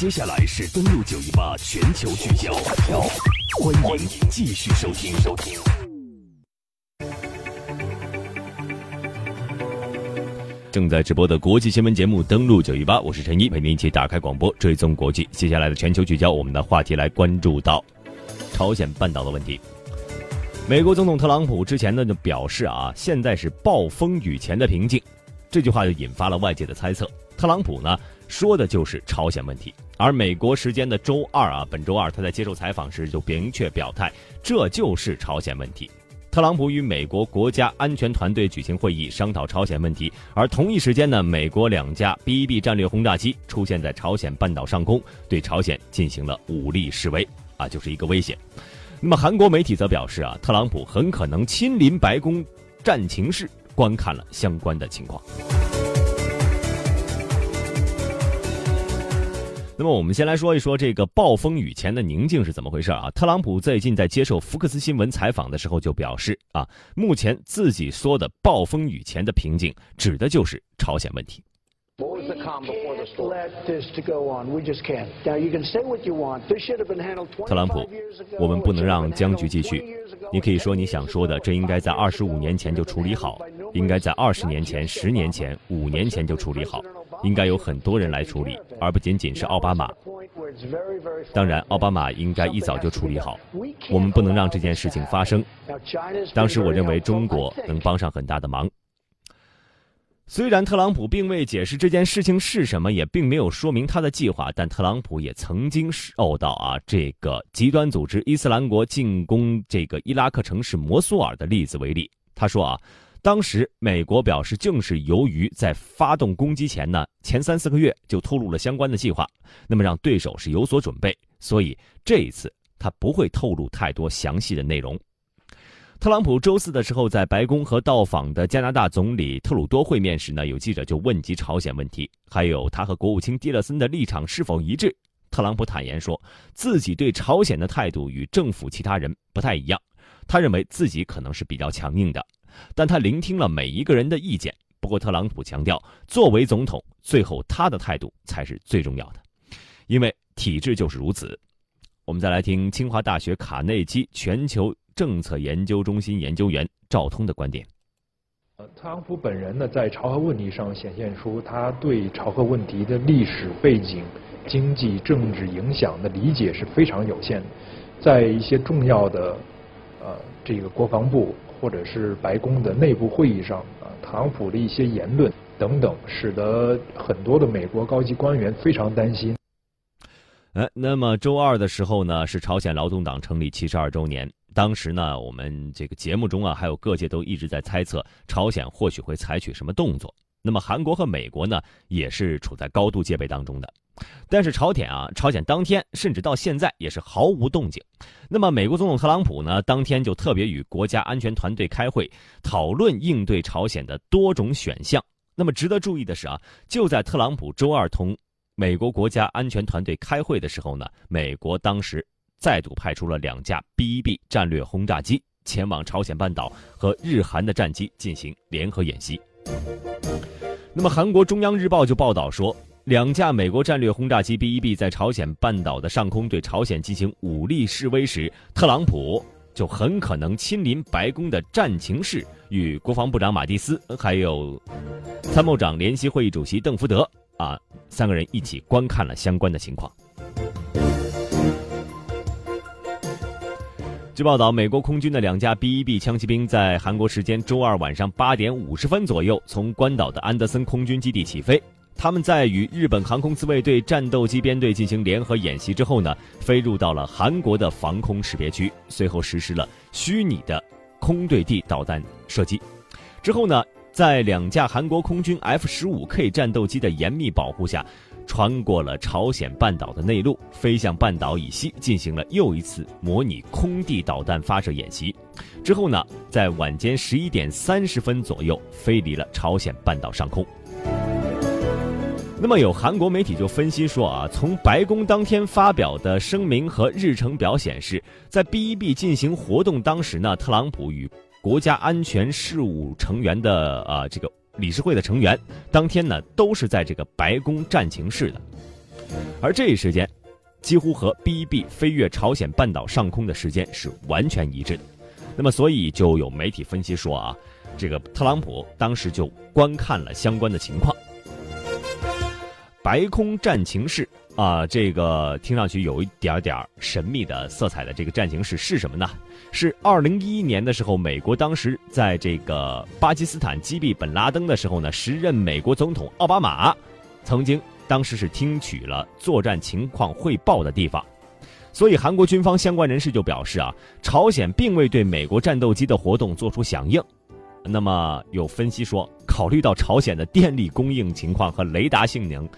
接下来是登录九一八全球聚焦，欢迎继续收听收听。正在直播的国际新闻节目登录九一八，我是陈一，陪您一起打开广播，追踪国际。接下来的全球聚焦，我们的话题来关注到朝鲜半岛的问题。美国总统特朗普之前呢就表示啊，现在是暴风雨前的平静，这句话就引发了外界的猜测。特朗普呢说的就是朝鲜问题。而美国时间的周二啊，本周二，他在接受采访时就明确表态，这就是朝鲜问题。特朗普与美国国家安全团队举行会议，商讨朝鲜问题。而同一时间呢，美国两架 B-1B 战略轰炸机出现在朝鲜半岛上空，对朝鲜进行了武力示威，啊，就是一个威胁。那么韩国媒体则表示啊，特朗普很可能亲临白宫战情室，观看了相关的情况。那么我们先来说一说这个暴风雨前的宁静是怎么回事啊？特朗普最近在接受福克斯新闻采访的时候就表示啊，目前自己说的暴风雨前的平静，指的就是朝鲜问题。特朗普，我们不能让僵局继续。你可以说你想说的，这应该在二十五年前就处理好，应该在二十年前、十年前、五年前就处理好。应该有很多人来处理，而不仅仅是奥巴马。当然，奥巴马应该一早就处理好。我们不能让这件事情发生。当时我认为中国能帮上很大的忙。虽然特朗普并未解释这件事情是什么，也并没有说明他的计划，但特朗普也曾经受到啊这个极端组织伊斯兰国进攻这个伊拉克城市摩苏尔的例子为例。他说啊。当时，美国表示，正是由于在发动攻击前呢，前三四个月就透露了相关的计划，那么让对手是有所准备，所以这一次他不会透露太多详细的内容。特朗普周四的时候在白宫和到访的加拿大总理特鲁多会面时呢，有记者就问及朝鲜问题，还有他和国务卿蒂勒森的立场是否一致。特朗普坦言说，自己对朝鲜的态度与政府其他人不太一样，他认为自己可能是比较强硬的。但他聆听了每一个人的意见。不过，特朗普强调，作为总统，最后他的态度才是最重要的，因为体制就是如此。我们再来听清华大学卡内基全球政策研究中心研究员赵通的观点。呃，特朗普本人呢，在朝核问题上显现出他对朝核问题的历史背景、经济、政治影响的理解是非常有限的。在一些重要的呃这个国防部。或者是白宫的内部会议上啊，特朗普的一些言论等等，使得很多的美国高级官员非常担心。哎，那么周二的时候呢，是朝鲜劳动党成立七十二周年。当时呢，我们这个节目中啊，还有各界都一直在猜测朝鲜或许会采取什么动作。那么韩国和美国呢，也是处在高度戒备当中的。但是朝鲜啊，朝鲜当天甚至到现在也是毫无动静。那么美国总统特朗普呢，当天就特别与国家安全团队开会，讨论应对朝鲜的多种选项。那么值得注意的是啊，就在特朗普周二同美国国家安全团队开会的时候呢，美国当时再度派出了两架 B-1B 战略轰炸机前往朝鲜半岛和日韩的战机进行联合演习。那么韩国中央日报就报道说。两架美国战略轰炸机 B-1B 在朝鲜半岛的上空对朝鲜进行武力示威时，特朗普就很可能亲临白宫的战情室，与国防部长马蒂斯还有参谋长联席会议主席邓福德啊三个人一起观看了相关的情况。据报道，美国空军的两架 B-1B 枪骑兵在韩国时间周二晚上八点五十分左右从关岛的安德森空军基地起飞。他们在与日本航空自卫队战斗机编队进行联合演习之后呢，飞入到了韩国的防空识别区，随后实施了虚拟的空对地导弹射击。之后呢，在两架韩国空军 F 十五 K 战斗机的严密保护下，穿过了朝鲜半岛的内陆，飞向半岛以西，进行了又一次模拟空地导弹发射演习。之后呢，在晚间十一点三十分左右，飞离了朝鲜半岛上空。那么有韩国媒体就分析说啊，从白宫当天发表的声明和日程表显示，在 B-1B 进行活动当时呢，特朗普与国家安全事务成员的啊这个理事会的成员当天呢都是在这个白宫战情室的。而这一时间，几乎和 B 1 B 飞越朝鲜半岛上空的时间是完全一致的。那么，所以就有媒体分析说啊，这个特朗普当时就观看了相关的情况。白空战情室啊，这个听上去有一点点神秘的色彩的这个战情室是什么呢？是二零一一年的时候，美国当时在这个巴基斯坦击毙本拉登的时候呢，时任美国总统奥巴马曾经当时是听取了作战情况汇报的地方。所以韩国军方相关人士就表示啊，朝鲜并未对美国战斗机的活动做出响应。那么有分析说，考虑到朝鲜的电力供应情况和雷达性能，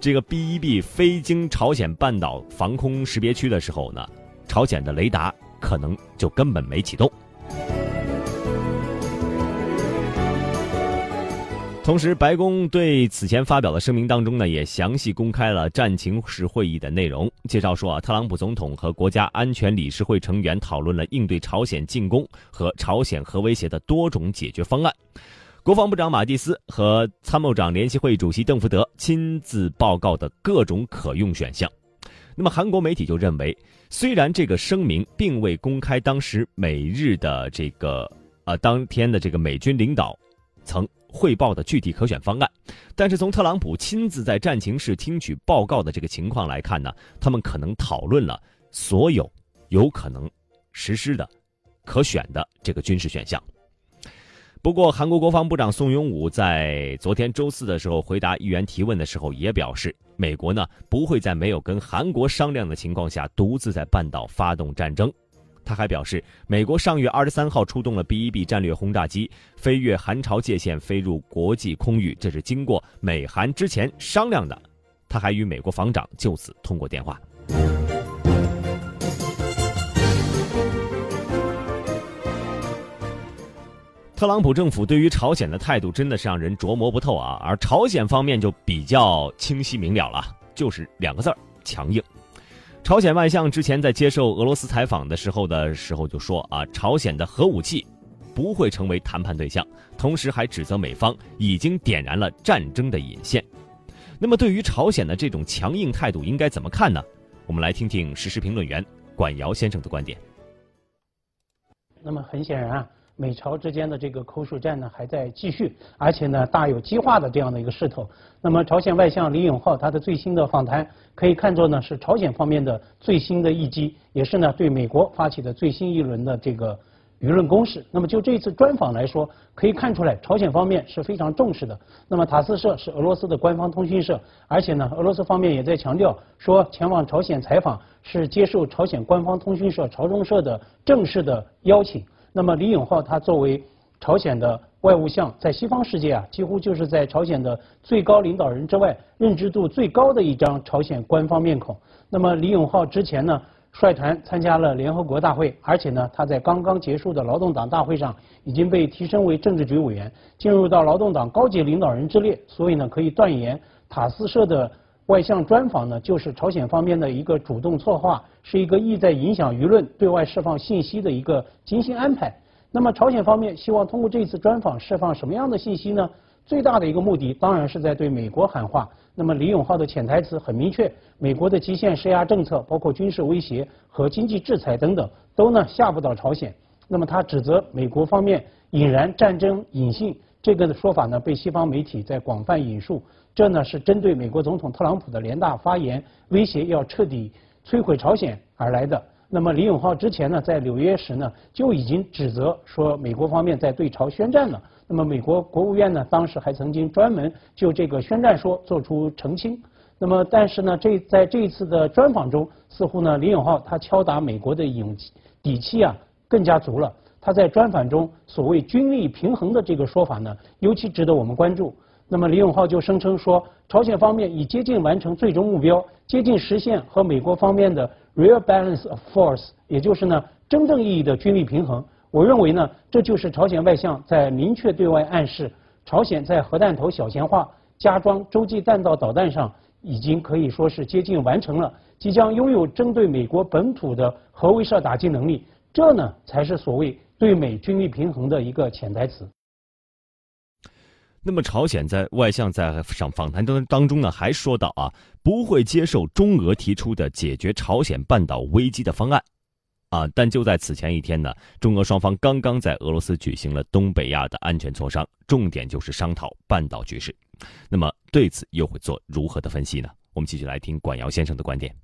这个 B-1B 飞经朝鲜半岛防空识别区的时候呢，朝鲜的雷达可能就根本没启动。同时，白宫对此前发表的声明当中呢，也详细公开了战情室会议的内容。介绍说啊，特朗普总统和国家安全理事会成员讨论了应对朝鲜进攻和朝鲜核威胁的多种解决方案。国防部长马蒂斯和参谋长联席会主席邓福德亲自报告的各种可用选项。那么，韩国媒体就认为，虽然这个声明并未公开当时美日的这个呃当天的这个美军领导曾。汇报的具体可选方案，但是从特朗普亲自在战情室听取报告的这个情况来看呢，他们可能讨论了所有有可能实施的可选的这个军事选项。不过，韩国国防部长宋永武在昨天周四的时候回答议员提问的时候也表示，美国呢不会在没有跟韩国商量的情况下独自在半岛发动战争。他还表示，美国上月二十三号出动了 B-1B 战略轰炸机，飞越韩朝界限，飞入国际空域，这是经过美韩之前商量的。他还与美国防长就此通过电话。特朗普政府对于朝鲜的态度真的是让人琢磨不透啊，而朝鲜方面就比较清晰明了了，就是两个字儿：强硬。朝鲜外相之前在接受俄罗斯采访的时候的时候就说啊，朝鲜的核武器不会成为谈判对象，同时还指责美方已经点燃了战争的引线。那么，对于朝鲜的这种强硬态度，应该怎么看呢？我们来听听时事评论员管尧先生的观点。那么，很显然啊。美朝之间的这个口水战呢还在继续，而且呢大有激化的这样的一个势头。那么朝鲜外相李永浩他的最新的访谈可以看作呢是朝鲜方面的最新的一击，也是呢对美国发起的最新一轮的这个舆论攻势。那么就这次专访来说，可以看出来朝鲜方面是非常重视的。那么塔斯社是俄罗斯的官方通讯社，而且呢俄罗斯方面也在强调说前往朝鲜采访是接受朝鲜官方通讯社朝中社的正式的邀请。那么李永浩他作为朝鲜的外务相，在西方世界啊，几乎就是在朝鲜的最高领导人之外，认知度最高的一张朝鲜官方面孔。那么李永浩之前呢，率团参加了联合国大会，而且呢，他在刚刚结束的劳动党大会上已经被提升为政治局委员，进入到劳动党高级领导人之列。所以呢，可以断言塔斯社的。外相专访呢，就是朝鲜方面的一个主动策划，是一个意在影响舆论、对外释放信息的一个精心安排。那么朝鲜方面希望通过这次专访释放什么样的信息呢？最大的一个目的当然是在对美国喊话。那么李永浩的潜台词很明确：美国的极限施压政策，包括军事威胁和经济制裁等等，都呢吓不到朝鲜。那么他指责美国方面引燃战争引信，这个的说法呢被西方媒体在广泛引述。这呢是针对美国总统特朗普的联大发言，威胁要彻底摧毁朝鲜而来的。那么李永浩之前呢在纽约时呢就已经指责说美国方面在对朝宣战了。那么美国国务院呢当时还曾经专门就这个宣战说做出澄清。那么但是呢这在这一次的专访中，似乎呢李永浩他敲打美国的勇气底气啊更加足了。他在专访中所谓军力平衡的这个说法呢尤其值得我们关注。那么李永浩就声称说，朝鲜方面已接近完成最终目标，接近实现和美国方面的 real balance of force，也就是呢真正意义的军力平衡。我认为呢，这就是朝鲜外相在明确对外暗示，朝鲜在核弹头小型化、加装洲际弹道导弹上已经可以说是接近完成了，即将拥有针对美国本土的核威慑打击能力。这呢才是所谓对美军力平衡的一个潜台词。那么朝鲜在外相在上访谈当当中呢，还说到啊，不会接受中俄提出的解决朝鲜半岛危机的方案，啊，但就在此前一天呢，中俄双方刚刚在俄罗斯举行了东北亚的安全磋商，重点就是商讨半岛局势。那么对此又会做如何的分析呢？我们继续来听管尧先生的观点。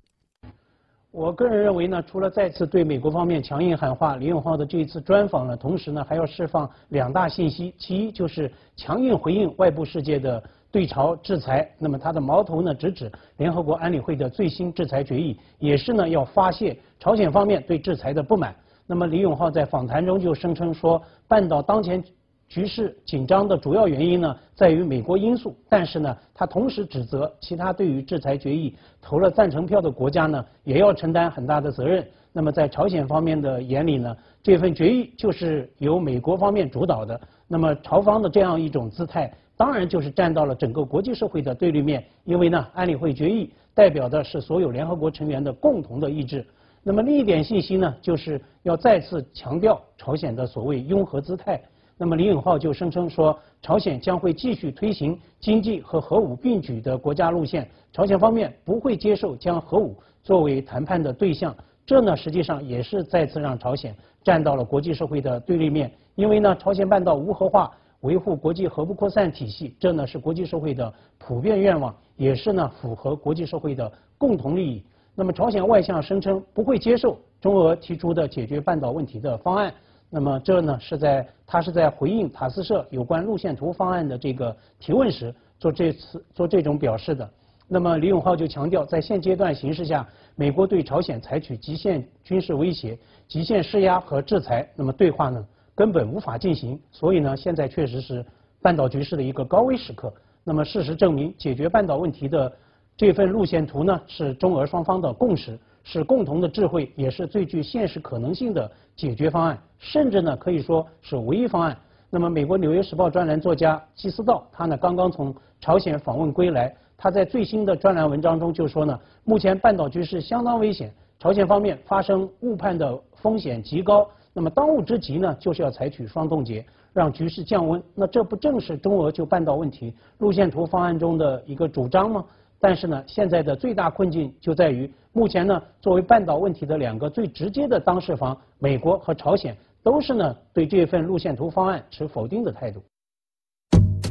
我个人认为呢，除了再次对美国方面强硬喊话，李永浩的这一次专访呢，同时呢还要释放两大信息。其一就是强硬回应外部世界的对朝制裁，那么他的矛头呢直指联合国安理会的最新制裁决议，也是呢要发泄朝鲜方面对制裁的不满。那么李永浩在访谈中就声称说，半岛当前。局势紧张的主要原因呢，在于美国因素。但是呢，他同时指责其他对于制裁决议投了赞成票的国家呢，也要承担很大的责任。那么在朝鲜方面的眼里呢，这份决议就是由美国方面主导的。那么朝方的这样一种姿态，当然就是站到了整个国际社会的对立面。因为呢，安理会决议代表的是所有联合国成员的共同的意志。那么另一点信息呢，就是要再次强调朝鲜的所谓拥核姿态。那么李永浩就声称说，朝鲜将会继续推行经济和核武并举的国家路线，朝鲜方面不会接受将核武作为谈判的对象。这呢，实际上也是再次让朝鲜站到了国际社会的对立面。因为呢，朝鲜半岛无核化，维护国际核不扩散体系，这呢是国际社会的普遍愿望，也是呢符合国际社会的共同利益。那么朝鲜外相声称不会接受中俄提出的解决半岛问题的方案。那么这呢是在他是在回应塔斯社有关路线图方案的这个提问时做这次做这种表示的。那么李永浩就强调，在现阶段形势下，美国对朝鲜采取极限军事威胁、极限施压和制裁，那么对话呢根本无法进行。所以呢，现在确实是半岛局势的一个高危时刻。那么事实证明，解决半岛问题的这份路线图呢，是中俄双方的共识。是共同的智慧，也是最具现实可能性的解决方案，甚至呢可以说是唯一方案。那么，美国《纽约时报》专栏作家基斯道，他呢刚刚从朝鲜访问归来，他在最新的专栏文章中就说呢，目前半岛局势相当危险，朝鲜方面发生误判的风险极高。那么，当务之急呢，就是要采取双冻结，让局势降温。那这不正是中俄就半岛问题路线图方案中的一个主张吗？但是呢，现在的最大困境就在于，目前呢，作为半岛问题的两个最直接的当事方，美国和朝鲜，都是呢对这份路线图方案持否定的态度。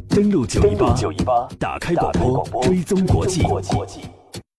登录九一八，打开广播，追踪国际。